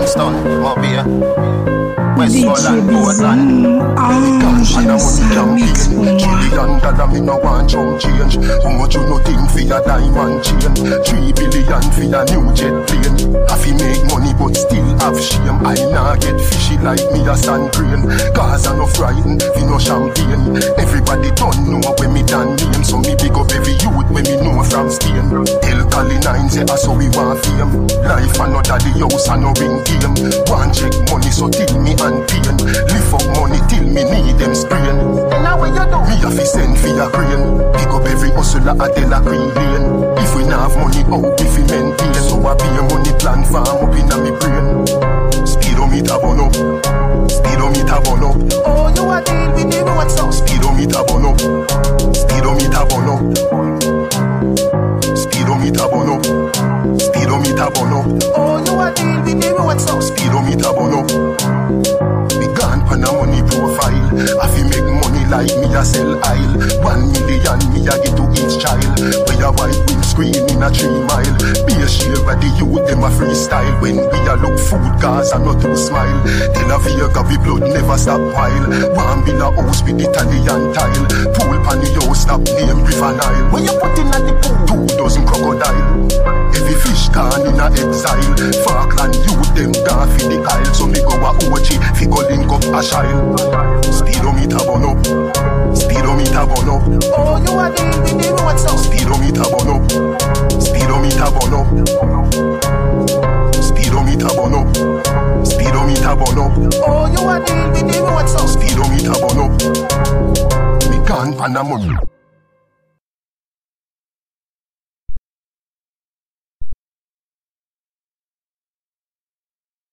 Kingston, Mobay. Westmoreland, Portland. And money can mix Trillion dollar me no want chunk change. How much you no think for your diamond chain? Three billion for your new jet plane. I fi make money but still have shame. I nah get fishy like me a sand grain. Cause I no frightened, fi no champagne. Everybody don't know when me done name, so me big up every youth when me Life another the house and no ring game. One check money so till me and pain. Lift up money till me need them sprain. And now what you do? Me have to send for your crane. Pick up every hustler at De La Green Lane. If we not have money, oh, how we fi maintain? So I be a money plan farm Speedometer burn up. Oh, you a deal with the road so. Speedometer burn up. Me gone pan a money profile. I fi make money like me a sell aisle. One million me a give to each child. We a white windscreen in a three mile. Be a share of the youth them a freestyle. When we a look food cause I not to smile. Tell a Vega we blood never stop while. One bill a house with Italian tile. Pool pan the house stop name River Nile. When you put in at Falkland youth them gone fi the aisle. So me go a OG fi go link up a child. Speedometer burn up. Speedometer burn up. Oh, you a deal with the road so. Speedometer burn up. Speedometer burn up. Speedometer burn up. Speedometer burn up. Oh, you a deal with the road so. Speedometer burn up. Me gone pan a money.